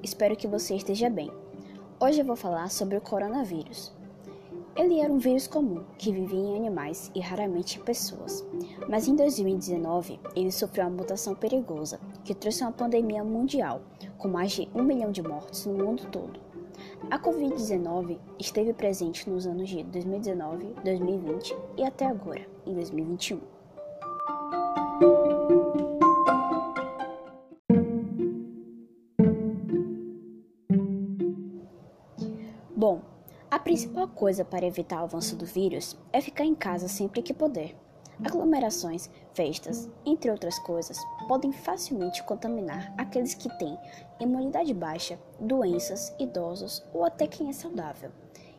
espero que você esteja bem. Hoje eu vou falar sobre o coronavírus. Ele era um vírus comum que vivia em animais e raramente em pessoas. Mas em 2019 ele sofreu uma mutação perigosa que trouxe uma pandemia mundial, com mais de um milhão de mortes no mundo todo. A Covid-19 esteve presente nos anos de 2019, 2020 e até agora, em 2021. Bom, a principal coisa para evitar o avanço do vírus é ficar em casa sempre que puder. Aglomerações, festas, entre outras coisas, podem facilmente contaminar aqueles que têm imunidade baixa, doenças, idosos ou até quem é saudável.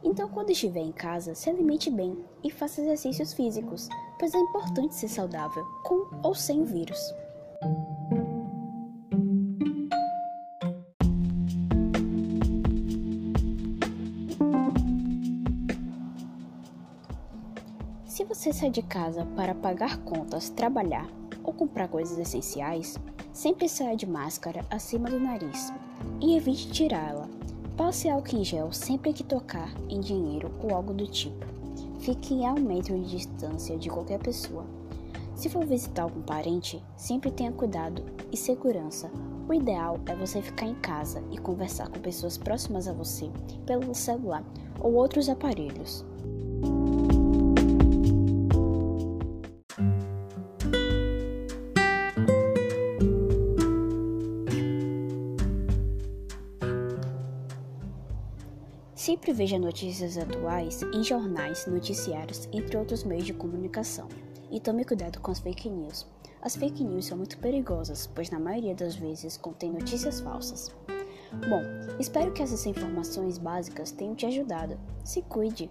Então, quando estiver em casa, se alimente bem e faça exercícios físicos, pois é importante ser saudável, com ou sem vírus. Se você sai de casa para pagar contas, trabalhar ou comprar coisas essenciais, sempre saia de máscara acima do nariz e evite tirá-la. Passe álcool em gel sempre que tocar em dinheiro ou algo do tipo. Fique a um metro de distância de qualquer pessoa. Se for visitar algum parente, sempre tenha cuidado e segurança. O ideal é você ficar em casa e conversar com pessoas próximas a você pelo celular ou outros aparelhos. Sempre veja notícias atuais em jornais, noticiários, entre outros meios de comunicação. E tome cuidado com as fake news. As fake news são muito perigosas, pois na maioria das vezes contêm notícias falsas. Bom, espero que essas informações básicas tenham te ajudado. Se cuide!